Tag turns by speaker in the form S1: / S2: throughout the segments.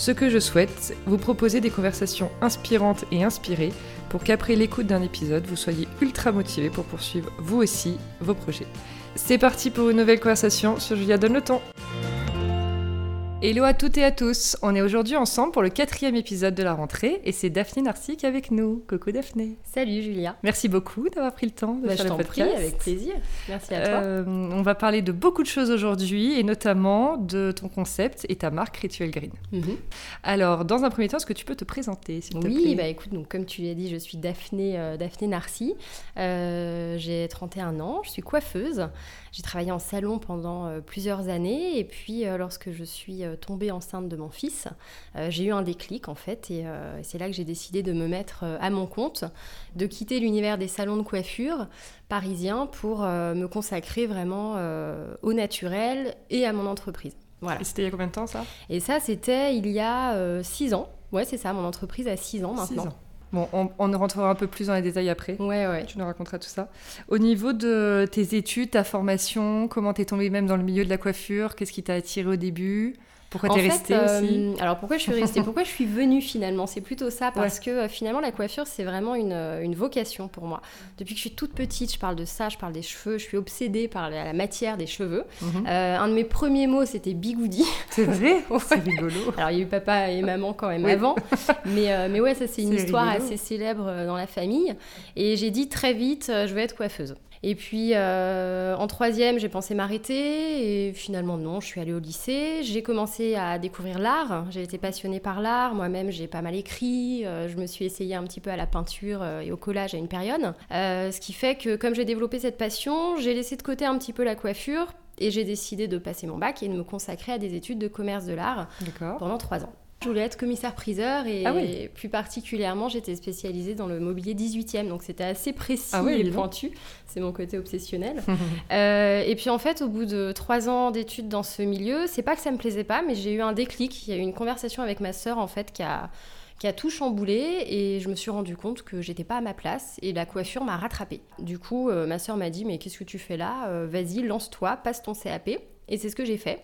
S1: Ce que je souhaite, vous proposer des conversations inspirantes et inspirées pour qu'après l'écoute d'un épisode, vous soyez ultra motivé pour poursuivre vous aussi vos projets. C'est parti pour une nouvelle conversation sur Julia Donne le temps. Hello à toutes et à tous, on est aujourd'hui ensemble pour le quatrième épisode de la rentrée et c'est Daphné Narcic avec nous. Coucou Daphné.
S2: Salut Julia.
S1: Merci beaucoup d'avoir pris le temps de
S2: Bah,
S1: faire
S2: je
S1: le podcast.
S2: prie, avec plaisir. Merci à toi.
S1: Euh, on va parler de beaucoup de choses aujourd'hui et notamment de ton concept et ta marque Ritual Green.
S2: Mhm.
S1: Alors, dans un premier temps, est-ce que tu peux te présenter s'il te
S2: Oui,
S1: plaît?
S2: bah écoute, donc comme tu l'as dit, je suis Daphné, euh, Daphné Narcy. Euh, j'ai 31 ans, je suis coiffeuse. J'ai travaillé en salon pendant euh, plusieurs années et puis lorsque je suis tombée enceinte de mon fils, euh, j'ai eu un déclic en fait et, euh, et c'est là que j'ai décidé de me mettre euh, à mon compte, de quitter l'univers des salons de coiffure parisiens pour euh, me consacrer vraiment euh, au naturel et à mon entreprise. Voilà.
S1: Et c'était il y a combien de temps ça?
S2: Et ça, c'était il y a 6 ans. Ouais, c'est ça, mon entreprise a 6 ans
S1: Six
S2: maintenant.
S1: ans. Bon, on, on rentrera un peu plus dans les détails après.
S2: Ouais, ouais.
S1: Tu nous raconteras tout ça. Au niveau de tes études, ta formation, comment t'es tombée même dans le milieu de la coiffure? Qu'est-ce qui t'a attiré au début? Pourquoi t'es restée
S2: euh,
S1: aussi
S2: Alors pourquoi je suis restée? Pourquoi je suis venue finalement? C'est plutôt ça parce que euh, finalement la coiffure c'est vraiment une, euh, une vocation pour moi. Depuis que je suis toute petite, je parle de ça, je parle des cheveux, je suis obsédée par la, la matière des cheveux.
S1: Mhm.
S2: Euh, un de mes premiers mots c'était bigoudi.
S1: C'est vrai?
S2: Ouais.
S1: C'est rigolo.
S2: Alors il y a eu papa et maman quand même
S1: Oui.
S2: avant, mais, euh, mais ouais ça c'est une histoire
S1: rigolo.
S2: assez célèbre euh, dans la famille. Et j'ai dit très vite euh, je vais être coiffeuse. Et puis euh, en troisième j'ai pensé m'arrêter et finalement non je suis allée au lycée. J'ai commencé à découvrir l'art. J'ai été passionnée par l'art. Moi-même j'ai pas mal écrit. Euh, je me suis essayée un petit peu à la peinture euh, et au collage à une période. Euh, ce qui fait que comme j'ai développé cette passion j'ai laissé de côté un petit peu la coiffure. Et j'ai décidé de passer mon bac et de me consacrer à des études de commerce de l'art pendant trois ans. Je voulais être commissaire-priseur et
S1: Ah oui.
S2: plus particulièrement, j'étais spécialisée dans le mobilier 18e, donc c'était assez précis
S1: Ah oui,
S2: et pointu. C'est mon côté obsessionnel. Euh, et puis en fait, au bout de trois ans d'études dans ce milieu, c'est pas que ça me plaisait pas, mais j'ai eu un déclic. Il y a eu une conversation avec ma sœur en fait qui a qui a tout chamboulé et je me suis rendu compte que j'étais pas à ma place et la coiffure m'a rattrapée. Du coup, euh, ma sœur m'a dit mais qu'est-ce que tu fais là? Euh, Vas-y, lance-toi, passe ton CAP. Et c'est ce que j'ai fait.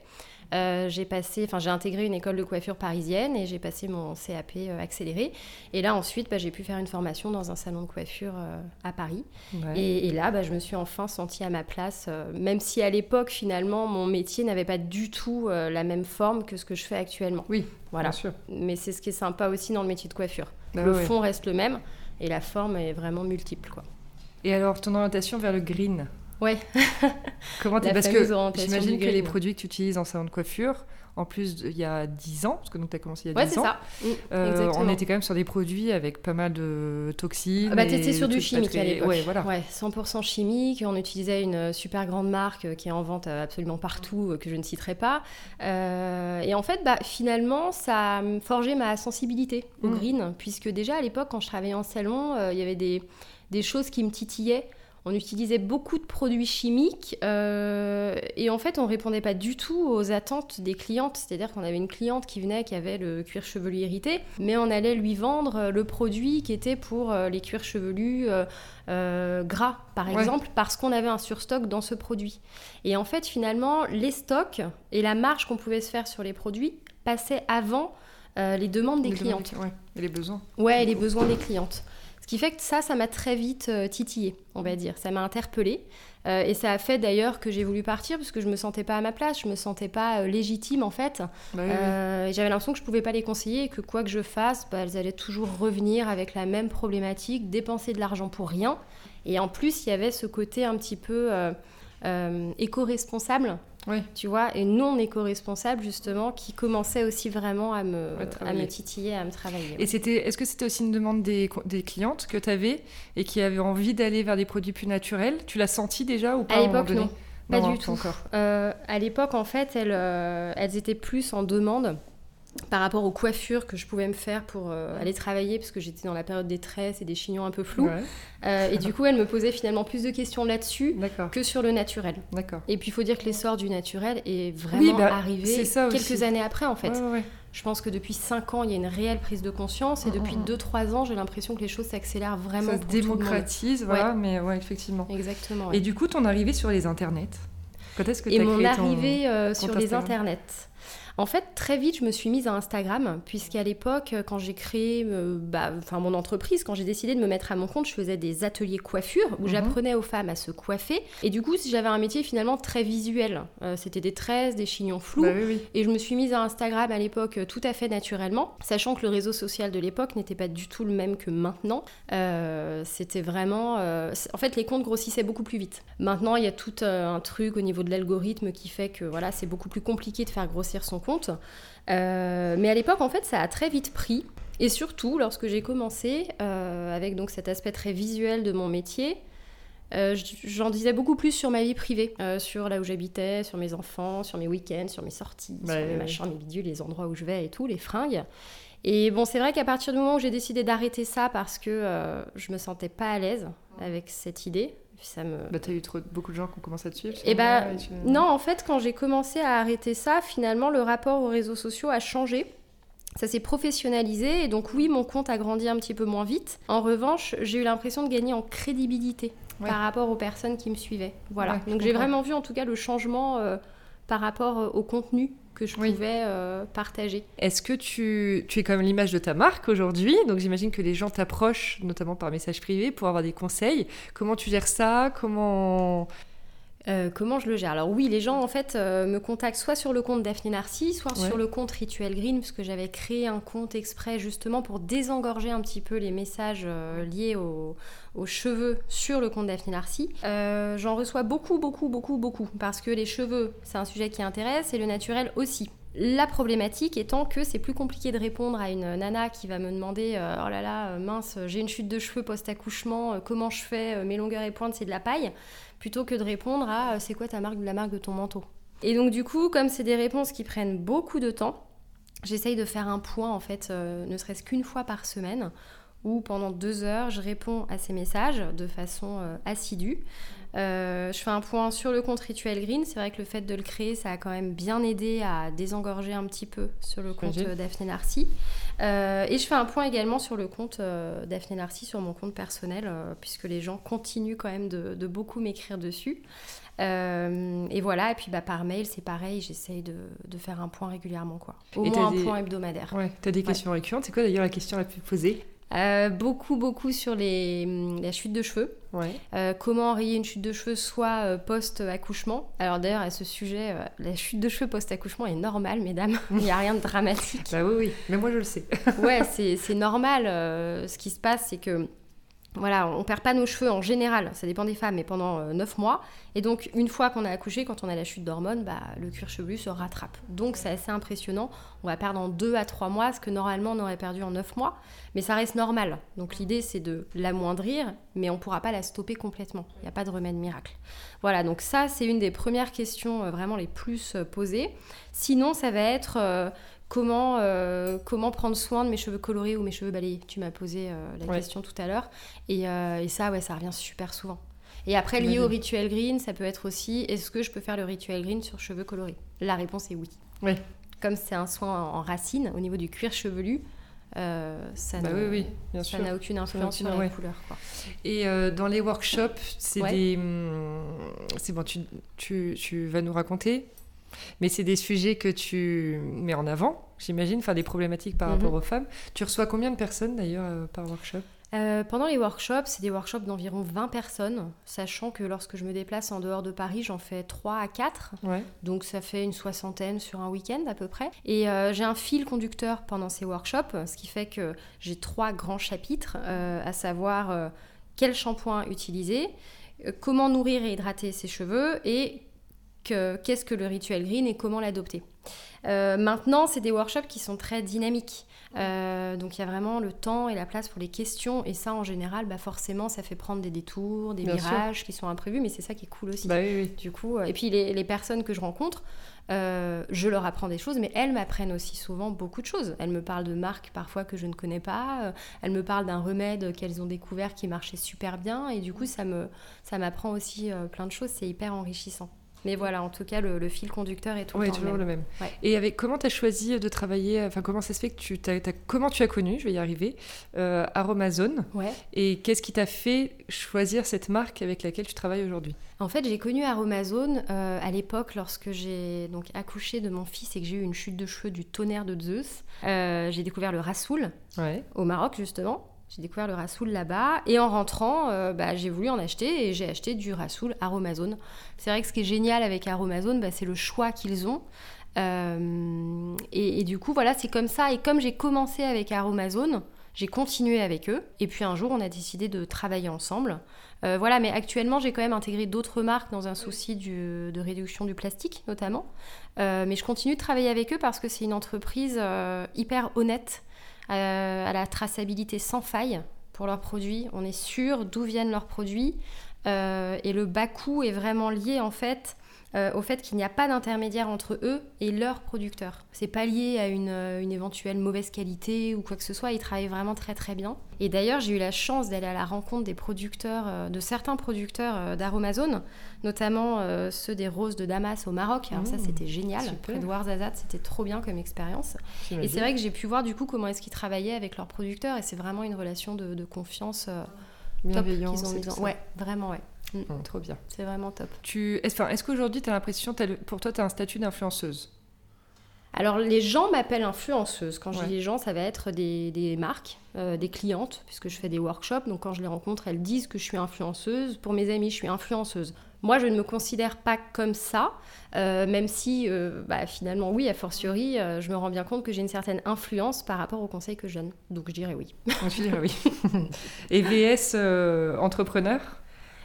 S2: Euh, j'ai passé, enfin j'ai intégré une école de coiffure parisienne et j'ai passé mon CAP euh, accéléré. Et là ensuite, bah, j'ai pu faire une formation dans un salon de coiffure euh, à Paris.
S1: Ouais.
S2: Et, et là, bah, je me suis enfin sentie à ma place, euh, même si à l'époque finalement mon métier n'avait pas du tout la même forme que ce que je fais actuellement.
S1: Oui,
S2: Voilà.
S1: bien sûr.
S2: Mais c'est ce qui est sympa aussi dans le métier de coiffure.
S1: Bah
S2: le
S1: ouais.
S2: fond reste le même et la forme est vraiment multiple, quoi.
S1: Et alors, ton orientation vers le green?
S2: Ouais.
S1: Comment t'es Parce que j'imagine que les produits que tu utilises en salon de coiffure, en plus il y a 10 ans, parce que donc tu as commencé il y a
S2: Ouais,
S1: 10
S2: c'est
S1: ans,
S2: ça. Mm,
S1: euh,
S2: exactement.
S1: on était quand même sur des produits avec pas mal de toxines.
S2: Ah bah, t'étais sur du chimique
S1: très-
S2: à l'époque.
S1: Ouais, voilà.
S2: Ouais, 100% chimique. On utilisait une euh, super grande marque euh, qui est en vente absolument partout, que je ne citerai pas. Euh, et en fait, bah, finalement, ça a forgé ma sensibilité au
S1: Mm.
S2: green, puisque déjà à l'époque, quand je travaillais en salon, euh, il y avait des, des choses qui me titillaient. On utilisait beaucoup de produits chimiques euh, et en fait on répondait pas du tout aux attentes des clientes. C'est-à-dire qu'on avait une cliente qui venait qui avait le cuir chevelu irrité, mais on allait lui vendre euh, le produit qui était pour euh, les cuirs chevelus euh, gras par
S1: Ouais.
S2: exemple parce qu'on avait un surstock dans ce produit. Et en fait finalement les stocks et la marge qu'on pouvait se faire sur les produits passaient avant euh, les demandes des
S1: Les demandes
S2: clientes.
S1: ouais, et les besoins.
S2: Ouais, et les besoins des clientes. Ce qui fait que ça, ça m'a très vite euh, titillé, on va dire. Ça m'a interpellée. Euh, et ça a fait d'ailleurs que j'ai voulu partir parce que je me sentais pas à ma place, je me sentais pas euh, légitime en fait.
S1: Bah oui.
S2: Euh, J'avais l'impression que je pouvais pas les conseiller et que quoi que je fasse, bah, elles allaient toujours revenir avec la même problématique, dépenser de l'argent pour rien. Et en plus, il y avait ce côté un petit peu éco-responsable,
S1: Oui.
S2: tu vois, et non éco-responsable justement, qui commençait aussi vraiment à me,
S1: À
S2: me titiller, à me travailler.
S1: Et c'était, est-ce que c'était aussi une demande des, clientes que tu avais et qui avaient envie d'aller vers des produits plus naturels? Tu l'as senti déjà ou pas
S2: À l'époque, non. Pas
S1: Non,
S2: du tout.
S1: encore.
S2: Euh, à l'époque, en fait, elles, euh, elles étaient plus en demande par rapport aux coiffures que je pouvais me faire pour euh, aller travailler, parce que j'étais dans la période des tresses et des chignons un peu flous. Euh, et du coup, elle me posait finalement plus de questions là-dessus que sur le naturel. Et puis, il faut dire que l'essor du naturel est vraiment bah, arrivé quelques années après, en fait. je pense que depuis 5 ans, il y a une réelle prise de conscience. Et depuis 2-3 ans, j'ai l'impression que les choses s'accélèrent vraiment.
S1: Ça se démocratise, voilà, mais ouais, effectivement.
S2: Exactement.
S1: Et du coup, ton arrivée sur les internets Quand est-ce que tu
S2: as Et mon arrivée euh, sur les internets en fait, très vite, je me suis mise à Instagram, puisqu'à l'époque, quand j'ai créé euh, bah, mon entreprise, quand j'ai décidé de me mettre à mon compte, je faisais des ateliers coiffure où mhm. j'apprenais aux femmes à se coiffer. Et du coup, j'avais un métier finalement très visuel. Euh, c'était des tresses, des chignons flous. Bah et je me suis mise à Instagram à l'époque tout à fait naturellement, sachant que le réseau social de l'époque n'était pas du tout le même que maintenant. Euh, c'était vraiment... En fait, les comptes grossissaient beaucoup plus vite. Maintenant, il y a tout un truc au niveau de l'algorithme qui fait que voilà, c'est beaucoup plus compliqué de faire grossir son compte. Euh, mais à l'époque, en fait, ça a très vite pris. Et surtout, lorsque j'ai commencé, euh, avec donc cet aspect très visuel de mon métier, euh, j'en disais beaucoup plus sur ma vie privée, sur là où j'habitais, sur mes enfants, sur mes week-ends, sur mes sorties, sur mes machins, mes bidules, les endroits où je vais et tout, les fringues. Et bon, c'est vrai qu'à partir du moment où j'ai décidé d'arrêter ça parce que je me sentais pas à l'aise avec cette idée, ça me...
S1: Bah, t'as eu trop, beaucoup de gens qui ont commencé à te suivre
S2: Et eh bah, non, en fait, quand j'ai commencé à arrêter ça, finalement, le rapport aux réseaux sociaux a changé. Ça s'est professionnalisé et donc oui, mon compte a grandi un petit peu moins vite. En revanche, j'ai eu l'impression de gagner en crédibilité par rapport aux personnes qui me suivaient. Voilà. donc j'ai vraiment vu en tout cas le changement euh, par rapport euh, au contenu que je pouvais euh, partager.
S1: Est-ce que tu, tu es comme l'image de ta marque aujourd'hui? Donc j'imagine que les gens t'approchent, notamment par message privé, pour avoir des conseils. Comment tu gères ça? Comment
S2: euh, comment je le gère Alors oui, les gens en fait euh, me contactent soit sur le compte Daphné Narcy, soit sur le compte Rituel Green, puisque j'avais créé un compte exprès justement pour désengorger un petit peu les messages euh, liés aux, cheveux sur le compte Daphné Narcy. J'en reçois beaucoup, beaucoup, beaucoup, beaucoup, parce que les cheveux, c'est un sujet qui intéresse, et le naturel aussi. La problématique étant que c'est plus compliqué de répondre à une nana qui va me demander Oh là là, mince, j'ai une chute de cheveux post-accouchement, comment je fais Mes longueurs et pointes, c'est de la paille plutôt que de répondre à euh, c'est quoi ta marque, la marque de ton manteau. Et donc du coup, comme c'est des réponses qui prennent beaucoup de temps, j'essaye de faire un point en fait, euh, ne serait-ce qu'une fois par semaine, où pendant deux heures, je réponds à ces messages de façon euh, assidue. je fais un point sur le compte Rituel Green. C'est vrai que le fait de le créer, ça a quand même bien aidé à désengorger un petit peu sur le compte Daphné Narcy. et je fais un point également sur le compte Daphné Narcy, sur mon compte personnel, puisque les gens continuent quand même de, de beaucoup m'écrire dessus. et voilà, et puis bah, par mail, c'est pareil, j'essaye de, de, faire un point régulièrement, quoi. Au moins un point hebdomadaire.
S1: Ouais, tu as des questions récurrentes. C'est quoi d'ailleurs la question la plus posée?
S2: Euh, beaucoup, beaucoup sur les, la chute de cheveux. Euh, comment enrayer une chute de cheveux, soit euh, post-accouchement. Alors d'ailleurs, à ce sujet, la chute de cheveux post-accouchement est normale, mesdames. Il n'y a rien de dramatique.
S1: bah oui, oui, mais moi je le sais.
S2: ouais, c'est normal. ce qui se passe, c'est que voilà, on perd pas nos cheveux en général, ça dépend des femmes, mais pendant 9 euh, mois. Et donc, une fois qu'on a accouché, quand on a la chute d'hormones, bah, le cuir chevelu se rattrape. Donc, c'est assez impressionnant. On va perdre en 2 à 3 mois ce que normalement on aurait perdu en 9 mois. Mais ça reste normal. Donc, l'idée, c'est de l'amoindrir, mais on ne pourra pas la stopper complètement. Il n'y a pas de remède miracle. Voilà, donc ça, c'est une des premières questions euh, vraiment les plus euh, posées. Sinon, ça va être comment, euh, comment prendre soin de mes cheveux colorés ou mes cheveux balayés Tu m'as posé euh, la question tout à l'heure. Et, euh, et, ça, ouais, ça revient super souvent. Et après, lié au rituel green, ça peut être aussi est-ce que je peux faire le rituel green sur cheveux colorés? La réponse est oui.
S1: Oui.
S2: Comme c'est un soin en racine, au niveau du cuir chevelu, ça
S1: bah
S2: n'a aucune influence sur la couleur.
S1: Et dans les workshops, c'est des. Hum, c'est bon, tu, tu, tu, vas nous raconter mais c'est des sujets que tu mets en avant, j'imagine, enfin des problématiques par rapport mhm. aux femmes. Tu reçois combien de personnes d'ailleurs euh, par workshop?
S2: Euh, pendant les workshops, c'est des workshops d'environ 20 personnes, sachant que lorsque je me déplace en dehors de Paris, j'en fais 3 à 4. Donc ça fait une soixantaine sur un week-end à peu près. Et euh, j'ai un fil conducteur pendant ces workshops, ce qui fait que j'ai trois grands chapitres, à savoir quel shampoing utiliser, comment nourrir et hydrater ses cheveux et qu'est-ce que le rituel green et comment l'adopter. Euh, maintenant, c'est des workshops qui sont très dynamiques. Euh, donc il y a vraiment le temps et la place pour les questions. Et ça, en général, bah, forcément, ça fait prendre des détours, des virages qui sont imprévus. Mais c'est ça qui est cool aussi.
S1: Bah oui,
S2: Du coup, et puis les, les, personnes que je rencontre, euh, je leur apprends des choses, mais elles m'apprennent aussi souvent beaucoup de choses. Elles me parlent de marques parfois que je ne connais pas. elles me parlent d'un remède qu'elles ont découvert qui marchait super bien. Et du coup, ça me ça m'apprend aussi plein de choses. C'est hyper enrichissant. Mais voilà, en tout cas, le, fil conducteur est tout le temps
S1: toujours le même. Et avec comment tu as choisi de travailler Enfin, comment ça se fait que tu as, comment tu as connu, je vais y arriver, euh, Aromazone
S2: ouais.
S1: Et qu'est-ce qui t'a fait choisir cette marque avec laquelle tu travailles aujourd'hui?
S2: En fait, j'ai connu Aromazone euh, à l'époque lorsque j'ai donc accouché de mon fils et que j'ai eu une chute de cheveux du tonnerre de Zeus. Euh, j'ai découvert le Rassoul au Maroc justement. J'ai découvert le Rassoul là-bas et en rentrant, euh, bah, j'ai voulu en acheter et j'ai acheté du Rassoul Aromazone. C'est vrai que ce qui est génial avec Aromazone, bah, c'est le choix qu'ils ont. Euh, et, du coup, voilà, c'est comme ça. Et comme j'ai commencé avec Aromazone, j'ai continué avec eux. Et puis un jour, on a décidé de travailler ensemble. Euh, voilà, mais actuellement, j'ai quand même intégré d'autres marques dans un souci de réduction du plastique, notamment. mais je continue de travailler avec eux parce que c'est une entreprise hyper honnête à la traçabilité sans faille pour leurs produits. On est sûr d'où viennent leurs produits. Euh, et le bas coût est vraiment lié en fait euh, au fait qu'il n'y a pas d'intermédiaire entre eux et leurs producteurs. C'est pas lié à une, euh, une, éventuelle mauvaise qualité ou quoi que ce soit, ils travaillent vraiment très très bien. Et d'ailleurs, j'ai eu la chance d'aller à la rencontre des producteurs, euh, de certains producteurs d'Aromazone, notamment ceux des roses de Damas au Maroc. Alors ça, mmh, c'était génial. Près de Ouarzazate, c'était trop bien comme expérience. Et c'est vrai que j'ai pu voir du coup comment est-ce qu'ils travaillaient avec leurs producteurs et c'est vraiment une relation de, de confiance.
S1: Bienveillance.
S2: Top qu'ils ont Ouais, vraiment, ouais.
S1: Mm. trop bien.
S2: C'est vraiment top.
S1: Tu... Est-ce qu'aujourd'hui, tu as l'impression, pour toi, tu as un statut d'influenceuse?
S2: Alors les gens m'appellent influenceuse. Quand je dis les gens, ça va être des, marques, euh, des clientes, puisque je fais des workshops. Donc quand je les rencontre, elles disent que je suis influenceuse. Pour mes amis, je suis influenceuse. Moi, je ne me considère pas comme ça, euh, même si euh, bah, finalement, oui, a fortiori, je me rends bien compte que j'ai une certaine influence par rapport aux conseils que je donne. Donc je dirais oui.
S1: je dirais oui. Et VS entrepreneur?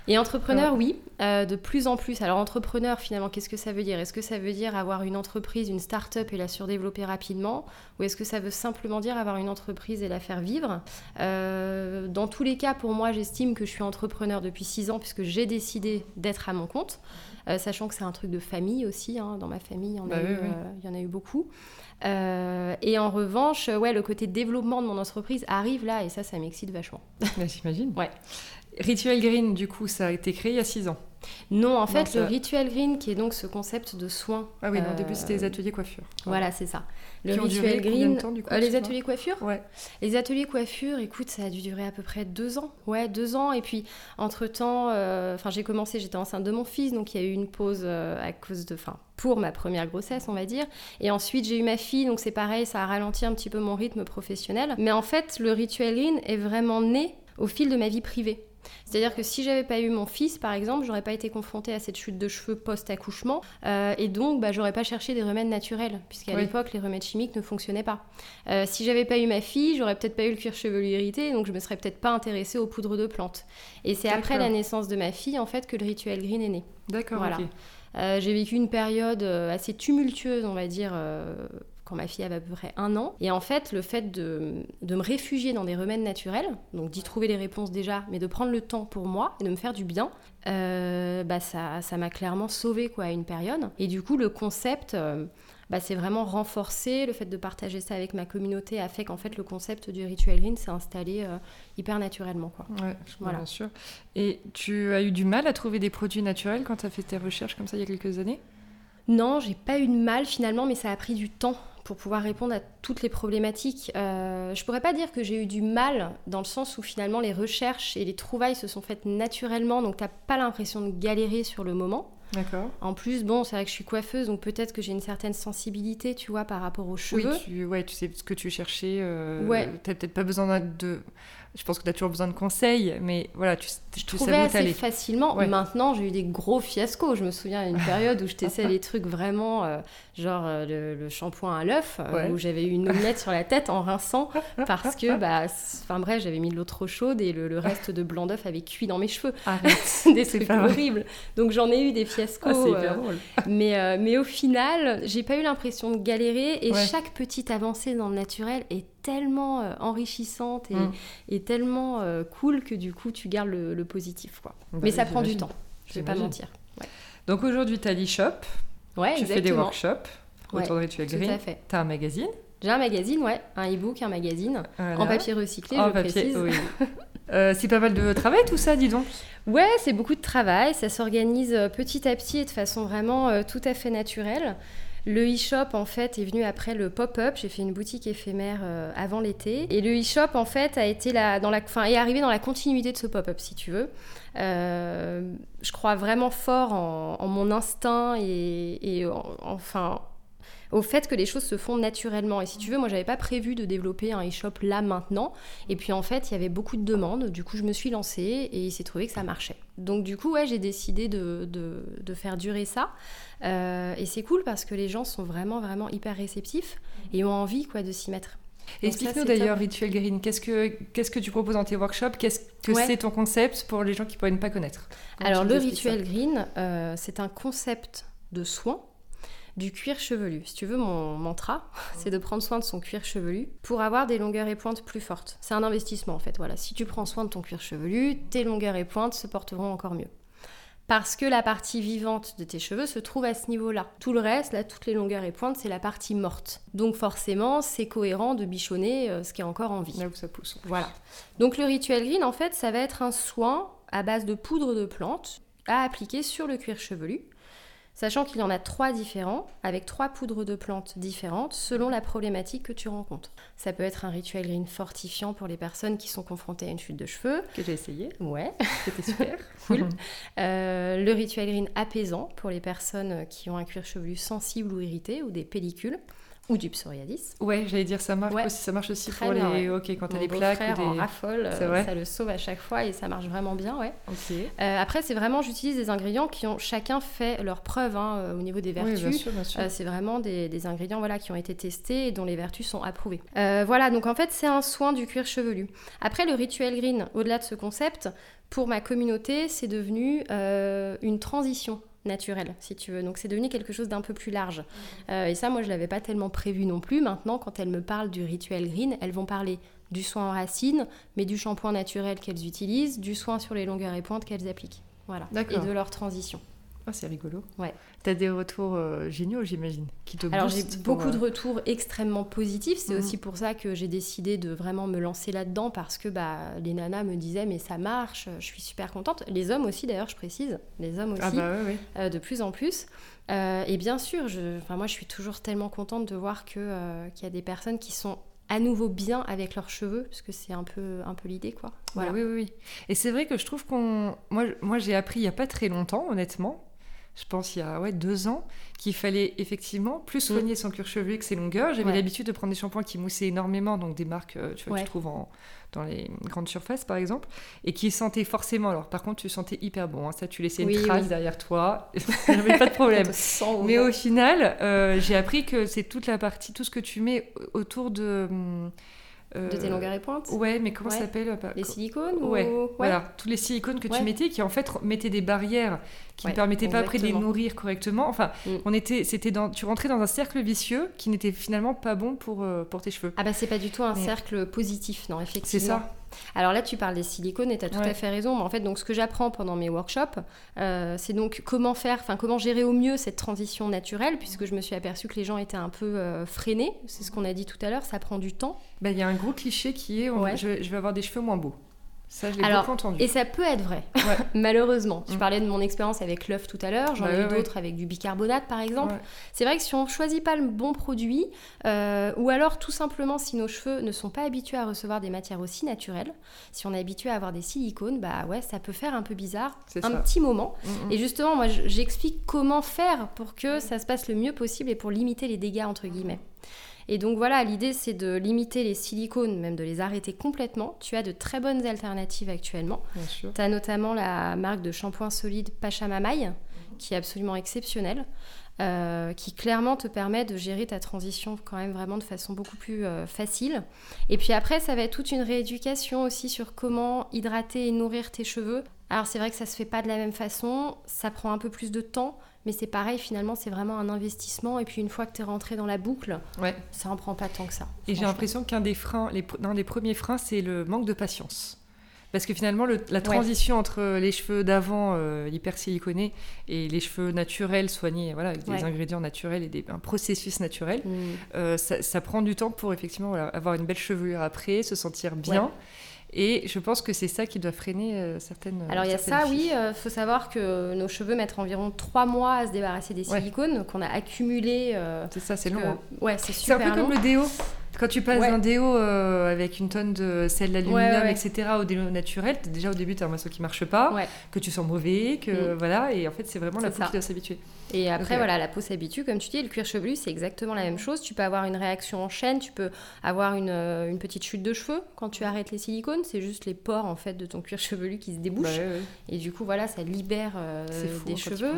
S2: Et entrepreneur, oui, euh, de plus en plus. Alors entrepreneur, finalement, qu'est-ce que ça veut dire? Est-ce que ça veut dire avoir une entreprise, une start-up et la surdévelopper rapidement? Ou est-ce que ça veut simplement dire avoir une entreprise et la faire vivre? Euh, Dans tous les cas, pour moi, j'estime que je suis entrepreneur depuis six ans puisque j'ai décidé d'être à mon compte, euh, sachant que c'est un truc de famille aussi. Hein. Dans ma famille, il y en, a, bah y en a eu beaucoup. et en revanche, ouais, le côté développement de mon entreprise arrive là et ça, ça m'excite vachement.
S1: Bah, j'imagine.
S2: ouais.
S1: Rituel Green, du coup, ça a été créé il y a 6 ans.
S2: Non, en fait, le Rituel Green, qui est donc ce concept de soins.
S1: Ah oui, au début, c'était les euh, ateliers coiffure.
S2: Voilà, c'est ça. Le Rituel Green. Temps, du coup, euh, les ateliers coiffure
S1: Ouais.
S2: Les ateliers coiffure, écoute, ça a dû durer à peu près deux ans. Ouais, deux ans. Et puis, entre-temps, euh, enfin, j'ai commencé, j'étais enceinte de mon fils, donc il y a eu une pause à cause de. Enfin, pour ma première grossesse, on va dire. Et ensuite, j'ai eu ma fille, donc c'est pareil, ça a ralenti un petit peu mon rythme professionnel. Mais en fait, le Rituel Green est vraiment né au fil de ma vie privée. C'est-à-dire que si j'avais pas eu mon fils, par exemple, j'aurais pas été confrontée à cette chute de cheveux post-accouchement, euh, et donc bah, j'aurais pas cherché des remèdes naturels, puisqu'à l'époque les remèdes chimiques ne fonctionnaient pas. Euh, si j'avais pas eu ma fille, j'aurais peut-être pas eu le cuir chevelu irrité, donc je me serais peut-être pas intéressée aux poudres de plantes. Et c'est après la naissance de ma fille en fait que le rituel green est né.
S1: D'accord.
S2: Voilà. Euh, j'ai vécu une période assez tumultueuse, on va dire, quand ma fille avait à peu près un an. Et en fait, le fait de, de me réfugier dans des remèdes naturels, donc d'y trouver les réponses déjà, mais de prendre le temps pour moi et de me faire du bien, euh, bah ça, ça m'a clairement sauvé quoi, à une période. Et du coup, le concept... Euh, bah, c'est vraiment renforcé. Le fait de partager ça avec ma communauté a fait qu'en fait le concept du rituel green s'est installé euh, hyper naturellement. Quoi.
S1: Ouais, voilà. bien sûr. Et tu as eu du mal à trouver des produits naturels quand tu as fait tes recherches comme ça il y a quelques années?
S2: Non, j'ai pas eu de mal finalement, mais ça a pris du temps pour pouvoir répondre à toutes les problématiques. Euh, je pourrais pas dire que j'ai eu du mal dans le sens où finalement les recherches et les trouvailles se sont faites naturellement, donc t'as pas l'impression de galérer sur le moment.
S1: D'accord.
S2: En plus, bon, c'est vrai que je suis coiffeuse, donc peut-être que j'ai une certaine sensibilité, tu vois, par rapport aux cheveux.
S1: Oui, tu, ouais, tu sais ce que tu cherchais. Euh, ouais. T'as peut-être pas besoin de Je pense que tu as toujours besoin de conseils, mais voilà, tu,
S2: je trouvais assez facilement. Maintenant, j'ai eu des gros fiascos. Je me souviens une période où je testais les trucs vraiment, euh, genre euh, le, shampoing à l'œuf, euh, où j'avais eu une omelette sur la tête en rinçant parce que, bah, enfin bref, j'avais mis de l'eau trop chaude et le, reste de blanc d'œuf avait cuit dans mes cheveux. des trucs horribles. Donc j'en ai eu des fiascos. Ah, mais, mais au final, j'ai pas eu l'impression de galérer et chaque petite avancée dans le naturel est tellement euh, enrichissante et, mm. et tellement euh, cool que du coup tu gardes le, positif. Quoi. Bah Mais ça prend du temps, je vais pas mentir.
S1: Donc aujourd'hui tu as l'e-shop,
S2: ouais,
S1: tu fais des workshops autour de Rituel Green, tu as un magazine.
S2: J'ai un magazine, ouais, un e-book, un magazine, en papier recyclé, en je papier, précise. Oui.
S1: Euh, c'est pas mal de travail tout ça, dis donc.
S2: Ouais, c'est beaucoup de travail. Ça s'organise petit à petit et de façon vraiment tout à fait naturelle. Le e-shop, en fait, est venu après le pop-up. J'ai fait une boutique éphémère euh, avant l'été. Et le e-shop, en fait, est arrivé dans la continuité de ce pop-up, si tu veux. Euh, je crois vraiment fort en, mon instinct et, enfin au fait que les choses se font naturellement. Et si tu veux, moi, j'avais pas prévu de développer un e-shop là maintenant. Et puis en fait, il y avait beaucoup de demandes. Du coup, je me suis lancée et il s'est trouvé que ça marchait. Donc du coup, ouais, j'ai décidé de, de, faire durer ça. Euh, et c'est cool parce que les gens sont vraiment, vraiment hyper réceptifs et ont envie quoi, de s'y mettre.
S1: Explique-nous d'ailleurs Ritual Green. Qu'est-ce que, qu'est-ce que tu proposes dans tes workshops? Qu'est-ce que c'est ton concept pour les gens qui pourraient ne pas connaître?
S2: Alors, le Ritual Green, euh, c'est un concept de soins du cuir chevelu. Si tu veux, mon mantra, c'est de prendre soin de son cuir chevelu pour avoir des longueurs et pointes plus fortes. C'est un investissement en fait. Voilà, si tu prends soin de ton cuir chevelu, tes longueurs et pointes se porteront encore mieux parce que la partie vivante de tes cheveux se trouve à ce niveau-là. Tout le reste, là, toutes les longueurs et pointes, c'est la partie morte. Donc forcément, c'est cohérent de bichonner euh, ce qui est encore en vie.
S1: Là où ça pousse.
S2: Voilà. Donc le rituel green, en fait, ça va être un soin à base de poudre de plante à appliquer sur le cuir chevelu sachant qu'il y en a trois différents, avec trois poudres de plantes différentes selon la problématique que tu rencontres. Ça peut être un rituel green fortifiant pour les personnes qui sont confrontées à une chute de cheveux.
S1: Que j'ai essayé.
S2: Ouais.
S1: C'était super.
S2: cool. Euh, le rituel green apaisant pour les personnes qui ont un cuir chevelu sensible ou irrité ou des pellicules ou du psoriasis.
S1: Ouais, j'allais dire ça marche aussi, ça marche aussi pour les OK quand tu as les plaques
S2: ou des... en raffole, euh, ça le sauve à chaque fois et ça marche vraiment bien, ouais. Euh, après c'est vraiment j'utilise des ingrédients qui ont chacun fait leur preuve hein, euh, au niveau des vertus. c'est vraiment des, des, ingrédients voilà qui ont été testés et dont les vertus sont approuvées. voilà, donc en fait c'est un soin du cuir chevelu. Après le rituel green, au-delà de ce concept, pour ma communauté, c'est devenu une transition naturel, si tu veux. Donc c'est devenu quelque chose d'un peu plus large. Euh, et ça, moi, je l'avais pas tellement prévu non plus. Maintenant, quand elles me parlent du rituel green, elles vont parler du soin en racines, mais du shampoing naturel qu'elles utilisent, du soin sur les longueurs et pointes qu'elles appliquent. Voilà. Et de leur transition.
S1: Ah, c'est rigolo.
S2: Ouais.
S1: Tu as des retours euh, géniaux, j'imagine, qui te
S2: Alors, j'ai beaucoup de euh, retours extrêmement positifs. C'est mhm. aussi pour ça que j'ai décidé de vraiment me lancer là-dedans parce que bah, les nanas me disaient, mais ça marche, je suis super contente. Les hommes aussi, d'ailleurs, je précise. Les hommes ah aussi, ah bah, ouais, de plus en plus. et bien sûr, je, moi, je suis toujours tellement contente de voir qu'il y a des personnes qui sont à nouveau bien avec leurs cheveux, parce que c'est un peu, un peu l'idée, quoi.
S1: Voilà. oui, oui, oui. Et c'est vrai que je trouve qu'on... Moi, moi j'ai appris il n'y a pas très longtemps, honnêtement, je pense il y a ouais, deux ans, qu'il fallait effectivement plus mm. soigner son cuir chevelu que ses longueurs. J'avais l'habitude de prendre des shampoings qui moussaient énormément, donc des marques euh, tu, vois, que tu trouves dans les grandes surfaces par exemple, et qui sentaient forcément. Alors par contre, tu sentais hyper bon, hein. ça tu laissais une trace derrière toi, avait pas de problème. Mais au final, euh, j'ai appris que c'est toute la partie, tout ce que tu mets autour de. Hum,
S2: de tes longueurs et pointes
S1: Ouais, mais comment ça s'appelle euh,
S2: Les silicones
S1: ouais. voilà, tous les silicones que tu mettais qui en fait mettaient des barrières qui ne permettaient pas après de les nourrir correctement. Enfin, mm. on était, c'était dans, tu rentrais dans un cercle vicieux qui n'était finalement pas bon pour, euh, pour tes cheveux.
S2: Ah bah c'est pas du tout un cercle positif, non, effectivement. C'est ça. Alors là, tu parles des silicones et tu as tout à fait raison. Mais en fait, donc, ce que j'apprends pendant mes workshops, euh, c'est donc comment faire, enfin comment gérer au mieux cette transition naturelle, puisque je me suis aperçue que les gens étaient un peu freinés. C'est ce qu'on a dit tout à l'heure, ça prend du temps.
S1: Bah, il y a un gros cliché qui est je, vais avoir des cheveux moins beaux. Ça, je l'ai beaucoup entendu.
S2: Et ça peut être vrai, malheureusement. Tu mm. parlais de mon expérience avec l'œuf tout à l'heure, j'en ai eu d'autres avec du bicarbonate par exemple. C'est vrai que si on choisit pas le bon produit, euh, ou alors tout simplement si nos cheveux ne sont pas habitués à recevoir des matières aussi naturelles, si on est habitué à avoir des silicones, bah ouais, ça peut faire un peu bizarre, un petit moment. Mm, mm. Et justement, moi j'explique comment faire pour que ça se passe le mieux possible et pour limiter les dégâts entre guillemets. Et donc voilà, l'idée c'est de limiter les silicones, même de les arrêter complètement. Tu as de très bonnes alternatives actuellement. Tu as notamment la marque de shampoing solide Pachamamaï, qui est absolument exceptionnelle. Euh, qui clairement te permet de gérer ta transition quand même vraiment de façon beaucoup plus euh, facile. Et puis après, ça va être toute une rééducation aussi sur comment hydrater et nourrir tes cheveux. Alors c'est vrai que ça se fait pas de la même façon, ça prend un peu plus de temps, mais c'est pareil, finalement, c'est vraiment un investissement. Et puis une fois que tu es rentré dans la boucle, ouais. ça en prend pas tant que ça.
S1: Et j'ai l'impression qu'un des freins, les, un des premiers freins, c'est le manque de patience. Parce que finalement, la transition entre les cheveux d'avant euh, hyper siliconés et les cheveux naturels soignés, voilà, avec des ingrédients naturels et des, un processus naturel, mm. euh, ça, prend du temps pour effectivement avoir une belle chevelure après, se sentir bien. Et je pense que c'est ça qui doit freiner euh, certaines.
S2: Alors il y a ça, oui. Il faut savoir que nos cheveux mettent environ trois mois à se débarrasser des silicones qu'on a accumulés.
S1: c'est ça, c'est long. Hein.
S2: Ouais, c'est super.
S1: C'est un peu comme le déo. Quand tu passes d'un déo euh, avec une tonne de sel d'aluminium, etc., au déo naturel, déjà au début, tu as un morceau qui marche pas, que tu sens mauvais, que mm. voilà, et en fait, c'est vraiment la peau qui doit s'habituer.
S2: Et après, voilà, la peau s'habitue, comme tu dis, le cuir chevelu, c'est exactement la même chose. Tu peux avoir une réaction en chaîne, tu peux avoir une, euh, une petite chute de cheveux quand tu arrêtes les silicones, c'est juste les pores en fait de ton cuir chevelu qui se débouchent. Bah et du coup, voilà, ça libère euh, des cheveux.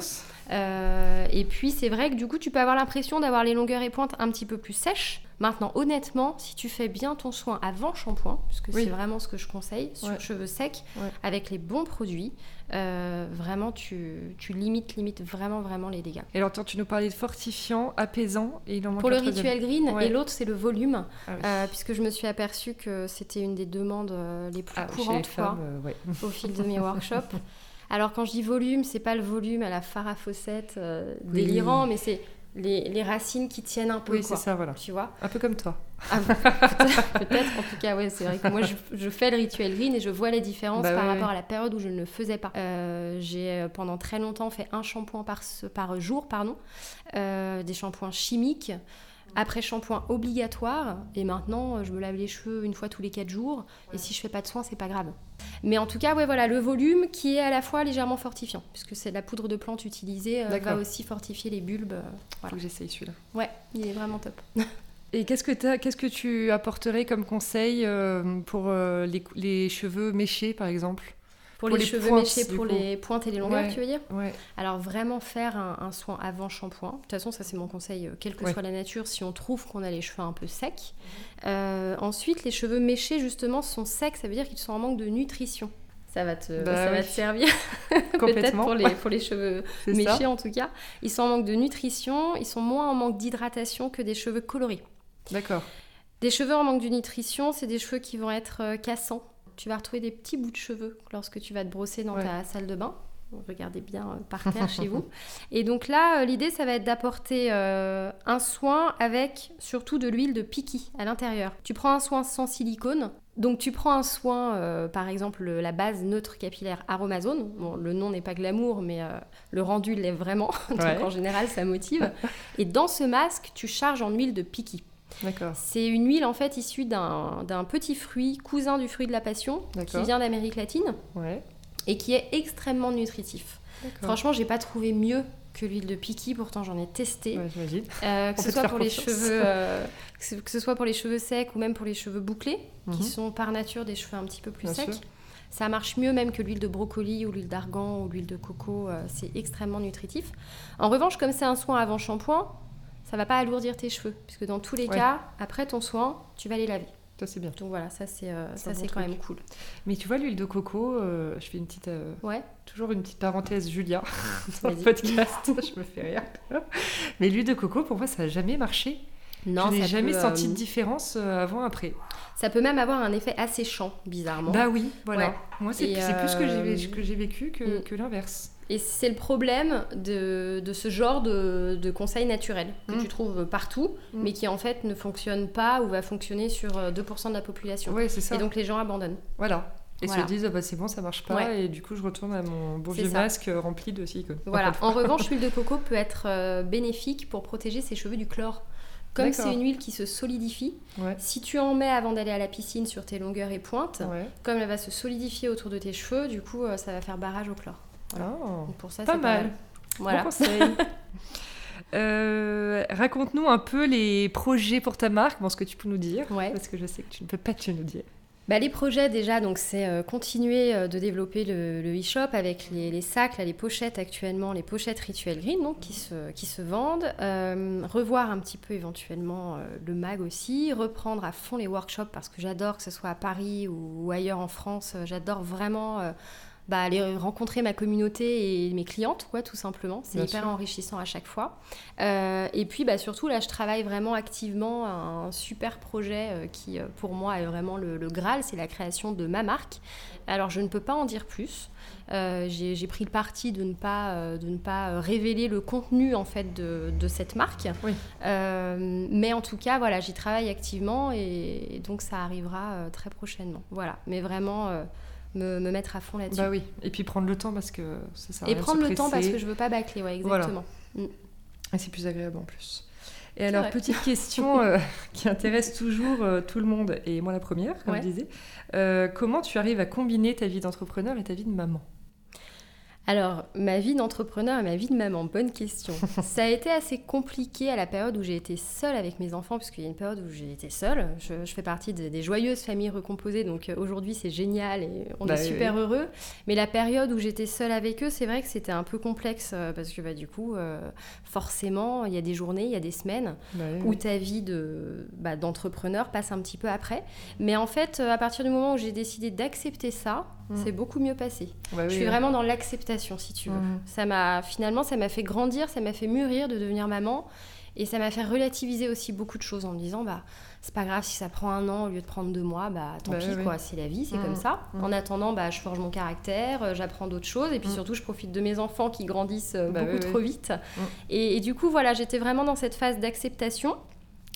S2: Et puis, c'est vrai que du coup, tu peux avoir l'impression d'avoir les longueurs et pointes un petit peu plus sèches. Maintenant, honnêtement, si tu fais bien ton soin avant shampoing, puisque c'est vraiment ce que je conseille, sur cheveux secs, avec les bons produits, euh, vraiment, tu, tu, limites, limites vraiment, vraiment les dégâts.
S1: Et alors, tu nous parlais de fortifiant, apaisant, et il en manque
S2: Pour le rituel green, et l'autre, c'est le volume, ah euh, puisque je me suis aperçue que c'était une des demandes euh, les plus ah, courantes au fil de mes workshops. Alors, quand je dis volume, c'est pas le volume à la Farah Fawcett délirant, mais c'est les, racines qui tiennent un peu.
S1: Oui, c'est ça, voilà.
S2: Tu vois?
S1: Un peu comme toi.
S2: Ah, peut-être, en tout cas, ouais, c'est vrai que moi, je, fais le rituel green et je vois les différences bah par rapport à la période où je ne le faisais pas. Euh, j'ai euh, pendant très longtemps fait un shampoing par, par jour, pardon, euh, des shampoings chimiques après shampoing obligatoire et maintenant je me lave les cheveux une fois tous les 4 jours et si je fais pas de soins c'est pas grave. Mais en tout cas ouais voilà le volume qui est à la fois légèrement fortifiant puisque c'est la poudre de plante utilisée euh, va aussi fortifier les bulbes. Euh,
S1: voilà. Faut que j'essaye celui-là.
S2: Ouais, il est vraiment top.
S1: Et qu'est-ce que, qu'est-ce que tu apporterais comme conseil euh, pour les, les, cheveux méchés, par exemple?
S2: Pour, les, cheveux méchés, pour les pointes et les longueurs, tu veux dire Alors vraiment faire un, soin avant shampoing. De toute façon, ça c'est mon conseil, euh, quelle que soit la nature, si on trouve qu'on a les cheveux un peu secs. Euh, ensuite, les cheveux méchés, justement, sont secs, ça veut dire qu'ils sont en manque de nutrition. Ça va te, bah ça va te servir peut-être pour les, pour les cheveux méchés en tout cas. Ils sont en manque de nutrition, ils sont moins en manque d'hydratation que des cheveux colorés.
S1: D'accord.
S2: Des cheveux en manque de nutrition, c'est des cheveux qui vont être euh, cassants, tu vas retrouver des petits bouts de cheveux lorsque tu vas te brosser dans ta salle de bain. Regardez bien euh, par terre chez vous. Et donc là, euh, l'idée, ça va être d'apporter euh, un soin avec surtout de l'huile de piki à l'intérieur. Tu prends un soin sans silicone. Donc tu prends un soin, par exemple la base neutre capillaire Aromazone. Bon, le nom n'est pas glamour, mais le rendu l'est vraiment. donc en général, ça motive. Et dans ce masque, tu charges en huile de piki. C'est une huile en fait issue d'un petit fruit, cousin du fruit de la passion, qui vient d'Amérique latine et qui est extrêmement nutritif. Franchement, j'ai pas trouvé mieux que l'huile de Piki, pourtant j'en ai testé. Euh, que, ce soit pour les cheveux, euh, que ce soit pour les cheveux secs ou même pour les cheveux bouclés, qui mhm. sont par nature des cheveux un petit peu plus secs. Ça marche mieux même que l'huile de brocoli ou l'huile d'argan ou l'huile de coco. Euh, c'est extrêmement nutritif. En revanche, comme c'est un soin avant shampoing, ça va pas alourdir tes cheveux, puisque dans tous les cas, après ton soin, tu vas les laver.
S1: Ça c'est bien.
S2: Donc voilà, ça c'est euh, ça c'est quand même cool.
S1: Mais tu vois l'huile de coco, euh, je fais une petite euh, ouais. toujours une petite parenthèse Julia dans le podcast, je me fais rire. Mais l'huile de coco pour moi ça n'a jamais marché. Non, je n'ai jamais senti de différence avant après.
S2: Ça peut même avoir un effet asséchant bizarrement.
S1: Bah oui, voilà. Moi c'est plus ce que j'ai vécu que, mm. que l'inverse.
S2: Et c'est le problème de, de ce genre de, de conseils naturels que tu mm. trouves partout, mm. mais qui en fait ne fonctionnent pas ou va fonctionner sur 2% euh, de la population.
S1: Oui, c'est ça.
S2: Et donc les gens abandonnent.
S1: Voilà. Et se disent, ah bah, c'est bon, ça marche pas, et du coup, je retourne à mon bon vieux masque rempli de silicone.
S2: Voilà. En revanche, l'huile de coco peut être euh, bénéfique pour protéger ses cheveux du chlore. Comme c'est une huile qui se solidifie, si tu en mets avant d'aller à la piscine sur tes longueurs et pointes, comme elle va se solidifier autour de tes cheveux, du coup, euh, ça va faire barrage au chlore.
S1: Oh, pour ça, pas mal. Voilà. Raconte-nous un peu les projets pour ta marque, bon, ce que tu peux nous dire,
S2: ouais.
S1: parce que je sais que tu ne peux pas te nous dire.
S2: Bah, les projets déjà, donc c'est euh, continuer euh, de développer le, e-shop avec les, sacs, les pochettes actuellement, les pochettes Rituel Green donc, qui, se, qui se vendent, euh, revoir un petit peu éventuellement le mag aussi, reprendre à fond les workshops parce que j'adore que ce soit à Paris ou ailleurs en France, j'adore vraiment bah, aller rencontrer ma communauté et mes clientes, quoi, tout simplement. C'est hyper enrichissant à chaque fois. Euh, et puis, bah, surtout, là, je travaille vraiment activement un super projet euh, qui, euh, pour moi, est vraiment le, Graal, c'est la création de ma marque. Alors, je ne peux pas en dire plus. J'ai pris le parti de ne pas, de ne pas révéler le contenu, en fait, de, de cette marque.
S1: Oui.
S2: mais en tout cas, voilà, j'y travaille activement et, et, donc, ça arrivera très prochainement. Voilà. Mais vraiment me, mettre à fond là-dessus.
S1: Bah oui, et puis prendre le temps parce que ça sert à
S2: Et prendre le temps parce que je veux pas bâcler, ouais, exactement.
S1: Mm. Et c'est plus agréable en plus. Et alors, petite question euh, qui intéresse toujours euh, tout le monde, et moi la première, comme je disais. Euh, comment tu arrives à combiner ta vie d'entrepreneur et ta vie de maman?
S2: Alors, ma vie d'entrepreneur et ma vie de maman, bonne question. ça a été assez compliqué à la période où j'ai été seule avec mes enfants, puisqu'il y a une période où j'ai été seule. Je, fais partie des, joyeuses familles recomposées, donc euh, aujourd'hui c'est génial et on bah est super heureux. Mais la période où j'étais seule avec eux, c'est vrai que c'était un peu complexe, euh, parce que bah, du coup, euh, forcément, il y a des journées, il y a des semaines bah où ta vie d'entrepreneur passe un petit peu après. Mais en fait, à partir du moment où j'ai décidé d'accepter ça. C'est beaucoup mieux passé. je suis vraiment dans l'acceptation si tu veux. Mhm. Ça m'a finalement, ça m'a fait grandir, ça m'a fait mûrir de devenir maman. Et ça m'a fait relativiser aussi beaucoup de choses en me disant, bah, c'est pas grave si ça prend un an au lieu de prendre deux mois, bah tant bah pis, quoi, c'est la vie, c'est comme mhm. ça. En attendant, bah, je forge mon caractère, euh, j'apprends d'autres choses, et puis surtout, je profite de mes enfants qui grandissent euh, bah beaucoup trop vite. et, du coup, voilà, j'étais vraiment dans cette phase d'acceptation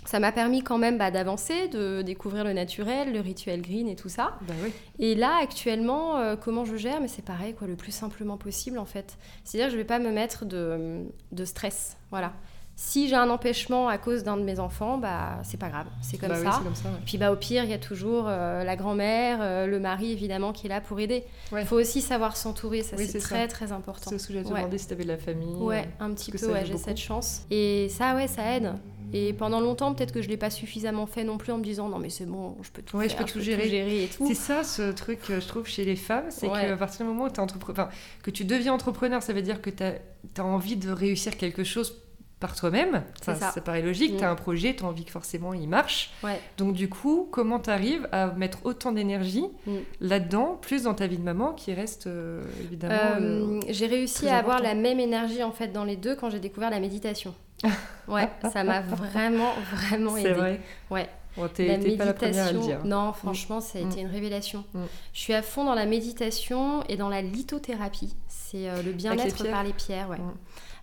S2: ça m'a permis quand même bah, d'avancer, de découvrir le naturel, le rituel green et tout ça.
S1: Bah
S2: et là, actuellement, euh, comment je gère? Mais c'est pareil, quoi, le plus simplement possible en fait. C'est-à-dire que je ne vais pas me mettre de, de stress. Voilà. Si j'ai un empêchement à cause d'un de mes enfants, bah c'est pas grave, c'est comme,
S1: bah
S2: ça.
S1: Puis
S2: bah au pire, il y a toujours euh, la grand-mère, euh, le mari évidemment qui est là pour aider. Il faut aussi savoir s'entourer, ça c'est très très important.
S1: C'est ce que j'ai demandé si tu avais de la famille.
S2: Ouais, un petit peu, ouais, j'ai cette chance. Et ça, ouais, ça aide. Et pendant longtemps, peut-être que je l'ai pas suffisamment fait non plus en me disant non mais c'est bon, je peux tout
S1: ouais,
S2: faire,
S1: je peux tout, gérer. et tout. C'est ça ce truc, je trouve, chez les femmes, c'est qu'à partir du moment où es que tu deviens entrepreneur, ça veut dire que tu as, as, envie de réussir quelque chose par toi-même. Ça, ça. paraît logique, mm. tu as un projet, tu as envie que forcément il marche. Donc du coup, comment tu arrives à mettre autant d'énergie mm. là-dedans, plus dans ta vie de maman qui reste euh, évidemment... Euh,
S2: j'ai réussi à avoir la même énergie en fait dans les deux quand j'ai découvert la méditation. ouais, ça m'a vraiment, vraiment aidé.
S1: C'est vrai.
S2: Ouais.
S1: la méditation,
S2: non, franchement, ça a été mm. une révélation. Je suis à fond dans la méditation et dans la lithothérapie. C'est euh, le bien-être par les pierres, ouais.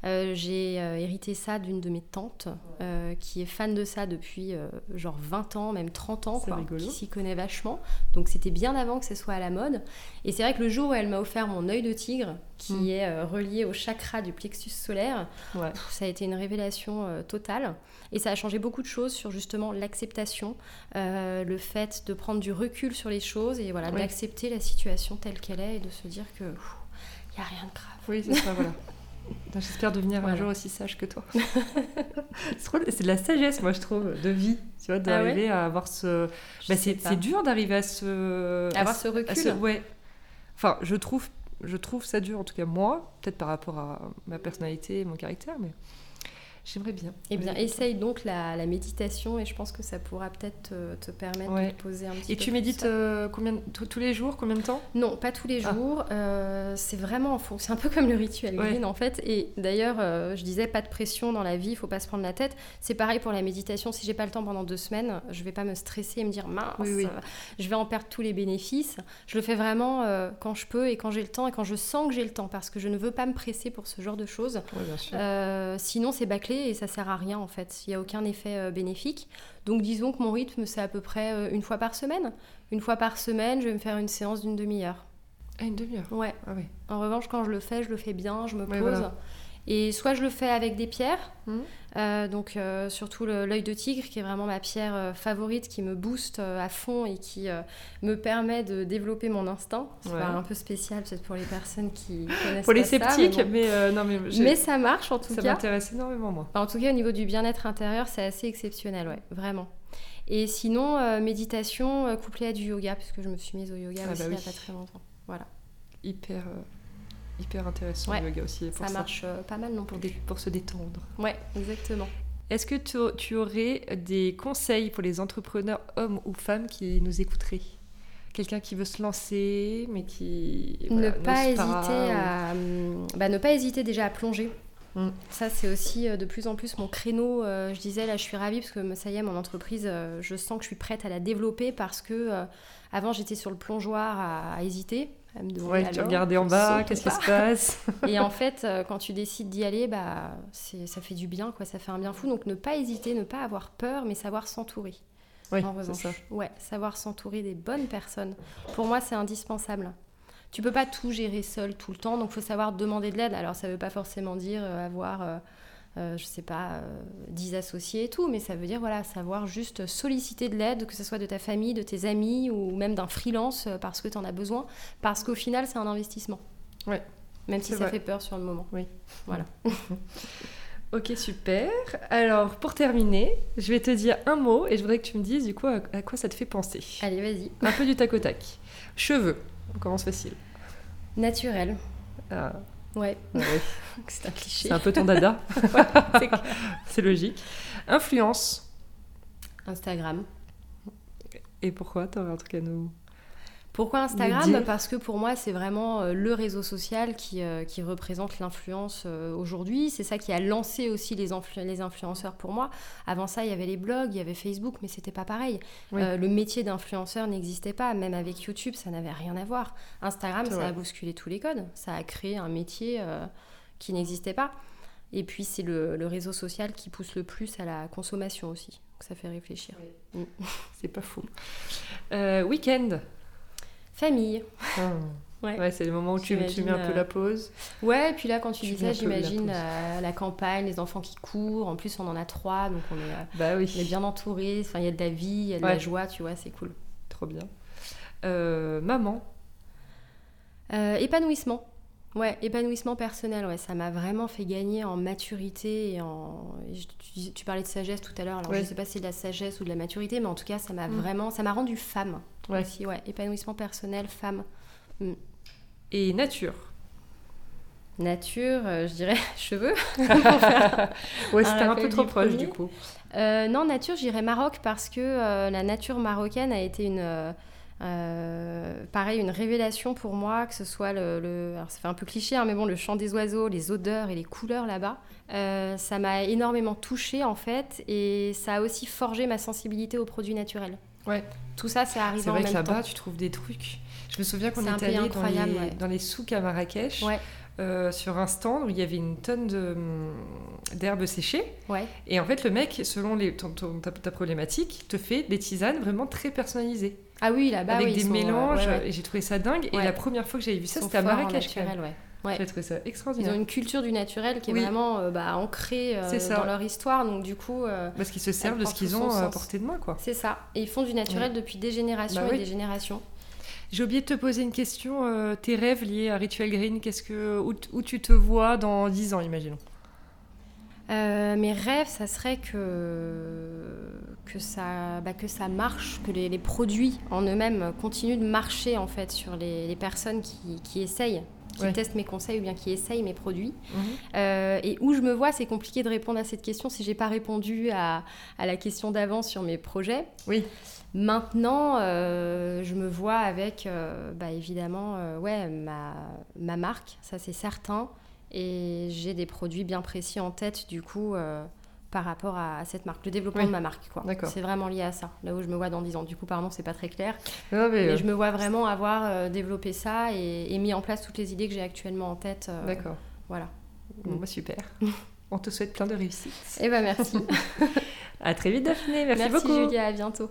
S2: J'ai euh, hérité ça d'une de mes tantes euh, qui est fan de ça depuis genre 20 ans, même 30 ans, quoi, qui s'y connaît vachement. Donc c'était bien avant que ce soit à la mode. Et c'est vrai que le jour où elle m'a offert mon œil de tigre, qui hmm. est relié au chakra du plexus solaire, ça a été une révélation totale. Et ça a changé beaucoup de choses sur justement l'acceptation, le fait de prendre du recul sur les choses et voilà, d'accepter la situation telle qu'elle est et de se dire que il n'y a rien de grave.
S1: Oui, c'est ça, voilà. J'espère devenir un jour aussi sage que toi. c'est de la sagesse, moi, je trouve, de vie. Tu vois, ah d'arriver à avoir ce. Bah, c'est dur d'arriver à
S2: ce. Avoir ce recul.
S1: Ouais. Enfin, je trouve, je trouve ça dur, en tout cas moi, peut-être par rapport à ma personnalité et mon caractère, mais J'aimerais bien.
S2: Eh bien, essaye donc la, méditation et je pense que ça pourra peut-être te, permettre de te poser un petit
S1: et
S2: peu.
S1: Et tu médites euh, combien, tous les jours Combien de temps?
S2: Non, pas tous les ah. jours. Euh, c'est vraiment en C'est un peu comme le rituel green en fait. Et d'ailleurs, euh, je disais pas de pression dans la vie, il faut pas se prendre la tête. C'est pareil pour la méditation. Si j'ai pas le temps pendant deux semaines, je vais pas me stresser et me dire mince, je vais en perdre tous les bénéfices. Je le fais vraiment quand je peux et quand j'ai le temps et quand je sens que j'ai le temps parce que je ne veux pas me presser pour ce genre de choses. sinon, c'est bâclé et ça sert à rien en fait. Il n'y a aucun effet euh, bénéfique. Donc disons que mon rythme c'est à peu près euh, une fois par semaine. Une fois par semaine, je vais me faire une séance d'une demi-heure.
S1: Ah, une demi-heure?
S2: Ouais.
S1: Ah, oui.
S2: En revanche, quand je le fais, je le fais bien, je me pose. Et soit je le fais avec des pierres,
S1: Mhm.
S2: euh, donc euh, surtout l'œil de tigre, qui est vraiment ma pierre euh, favorite, qui me booste à fond et qui me permet de développer mon instinct. C'est
S1: Ouais.
S2: un peu spécial peut-être pour les personnes qui connaissent
S1: Pour les
S2: ça,
S1: sceptiques,
S2: mais, bon.
S1: mais, non, mais,
S2: Mais ça marche en tout
S1: ça
S2: cas.
S1: m'intéresse énormément, moi.
S2: Enfin, En tout cas, au niveau du bien-être intérieur, c'est assez exceptionnel, ouais, vraiment. Et sinon, méditation couplée à du yoga, puisque je me suis mise au yoga
S1: Ah
S2: aussi
S1: bah
S2: il n'y a pas très longtemps. Voilà,
S1: Hyper, hyper intéressant
S2: Ouais.
S1: le yoga aussi. Pour
S2: ça marche euh, pas mal non
S1: Pour, dé- pour se détendre.
S2: Ouais, exactement.
S1: Est-ce que tu, tu aurais des conseils pour les entrepreneurs, hommes ou femmes, qui nous écouteraient? Quelqu'un qui veut se lancer, mais qui. voilà,
S2: ne pas hésiter à, hum, bah, ne pas hésiter déjà à plonger.
S1: Mm.
S2: Ça, c'est aussi euh, de plus en plus mon créneau. Euh, je disais, là, je suis ravie parce que ça y est, mon entreprise, je sens que je suis prête à la développer parce que avant, j'étais sur le plongeoir à, à hésiter. À me demander,
S1: Ouais, tu regardais en bas, qu'est-ce qui se passe
S2: Et en fait, euh, quand tu décides d'y aller, bah, c'est- ça fait du bien, quoi. Ça fait un bien fou. Donc, ne pas hésiter, ne pas avoir peur, mais savoir s'entourer.
S1: Oui,
S2: en
S1: c'est
S2: revanche.
S1: ça.
S2: Ouais, savoir s'entourer des bonnes personnes. Pour moi, c'est indispensable. Tu peux pas tout gérer seul tout le temps, donc il faut savoir demander de l'aide. Alors, ça veut pas forcément dire euh, avoir, euh, je sais pas, euh, 10 associés et tout, mais ça veut dire, voilà, savoir juste solliciter de l'aide, que ce soit de ta famille, de tes amis ou même d'un freelance euh, parce que tu en as besoin, parce qu'au final, c'est un investissement.
S1: Ouais.
S2: Même si ça
S1: vrai.
S2: fait peur sur le moment.
S1: Oui.
S2: Voilà.
S1: Ok, super. Alors, pour terminer, je vais te dire un mot et je voudrais que tu me dises du coup à, à quoi ça te fait penser.
S2: Allez, vas-y.
S1: Un peu du tac au tac. Cheveux, on commence facile.
S2: Naturel.
S1: Ah,
S2: Ouais,
S1: ouais,
S2: c'est un cliché.
S1: c'est un peu ton dada,
S2: c'est
S1: logique. Influence,
S2: Instagram.
S1: et pourquoi T'aurais un truc à nous...
S2: Pourquoi Instagram? Parce que pour moi, c'est vraiment euh, le réseau social qui, euh, qui représente l'influence euh, aujourd'hui. C'est ça qui a lancé aussi les, influ- les influenceurs pour moi. Avant ça, il y avait les blogs, il y avait Facebook, mais c'était pas pareil.
S1: Oui.
S2: Euh, le métier d'influenceur n'existait pas. Même avec YouTube, ça n'avait rien à voir. Instagram, ça
S1: vrai.
S2: a bousculé tous les codes. Ça a créé un métier qui n'existait pas. Et puis, c'est le, le réseau social qui pousse le plus à la consommation aussi. Donc, ça fait réfléchir.
S1: C'est pas fou. Week-end.
S2: Famille.
S1: Ah.
S2: Ouais.
S1: Ouais, c'est le moment où tu, tu mets un peu
S2: euh,
S1: la pause.
S2: Ouais, et puis là, quand tu,
S1: Tu
S2: dis ça, j'imagine
S1: pause.
S2: la, la campagne, les enfants qui courent. En plus, on en a trois, donc on est, euh,
S1: Bah oui.
S2: on est bien entourés. Enfin, il y a de la vie, il y a de
S1: Ouais.
S2: la joie, tu vois, c'est cool.
S1: Trop bien. Euh, maman.
S2: Euh, épanouissement. Ouais, épanouissement personnel, ouais, ça m'a vraiment fait gagner en maturité et en. tu, parlais de sagesse tout à l'heure, alors
S1: Ouais.
S2: je sais pas si c'est de la sagesse ou de la maturité, mais en tout cas, ça m'a
S1: Mm.
S2: vraiment. Ça m'a rendu femme
S1: Ouais.
S2: aussi, ouais. Épanouissement personnel, femme.
S1: Et nature.
S2: Nature, euh, je dirais cheveux.
S1: Ouais, c'était un peu trop proche
S2: premier.
S1: du coup.
S2: Euh, non, nature, j'irais Maroc parce que euh, la nature marocaine a été une, euh, pareil, une révélation pour moi, que ce soit le, le- alors ça fait un peu cliché, hein, mais bon, le chant des oiseaux, les odeurs et les couleurs là-bas, Euh, ça m'a énormément touchée en fait, et ça a aussi forgé ma sensibilité aux produits naturels.
S1: Ouais.
S2: Tout ça, c'est arrivé
S1: C'est
S2: en
S1: vrai
S2: même
S1: que là-bas, tu trouves des trucs. Je me souviens qu'on
S2: C'est
S1: était allé dans
S2: ouais.
S1: dans les souks à Marrakech,
S2: Ouais,
S1: euh, sur un stand où il y avait une tonne hum, d'herbes séchées.
S2: ouais,
S1: Et en fait, le mec, selon les, ton- ton- ta, ta problématique, te fait des tisanes vraiment très personnalisées.
S2: ah oui, là-bas,
S1: avec
S2: oui,
S1: des
S2: sont, euh,
S1: mélanges.
S2: ouais, ouais.
S1: Et j'ai trouvé ça dingue. Et la première fois que j'avais vu ça, c'était à Marrakech.
S2: naturel, ouais. Ouais.
S1: J'ai trouvé ça
S2: Ils ont une culture du naturel qui est
S1: Oui.
S2: vraiment euh, bah, ancrée euh, dans leur histoire, donc du coup, euh,
S1: Parce qu'ils se servent de ce qu'ils ont à portée de main, quoi.
S2: c'est ça. Et ils font du naturel depuis des générations
S1: Bah
S2: et
S1: oui.
S2: des générations.
S1: J'ai oublié de te poser une question. tes rêves liés à Ritual Green, qu'est-ce que, où, où tu te vois dans 10 ans, imaginons?
S2: Mes rêves, ça serait que, que, ça, bah, que ça marche, que les, les produits en eux-mêmes continuent de marcher en fait sur les, les personnes qui, qui essayent, qui
S1: Ouais.
S2: testent mes conseils ou bien qui essayent mes produits. Euh, et où je me vois, c'est compliqué de répondre à cette question si j'ai pas répondu à, à la question d'avant sur mes projets.
S1: Oui.
S2: Maintenant, euh, je me vois avec, euh, bah, évidemment, ouais, ma, ma marque, ça c'est certain. Et j'ai des produits bien précis en tête, du coup, par rapport à, à cette marque. Le développement
S1: Oui.
S2: de ma marque, quoi. C'est vraiment lié à ça, là où je me vois dans 10 ans. Du coup, pardon, c'est pas très clair.
S1: Non, mais,
S2: Mais
S1: euh,
S2: je me vois vraiment avoir euh, développé ça et, et mis en place toutes les idées que j'ai actuellement en tête. euh,
S1: D'accord.
S2: Voilà.
S1: Bon, bah, super. On te souhaite plein de réussite.
S2: Et ben merci.
S1: À très vite, Daphné. Merci, beaucoup.
S2: Julia, à bientôt.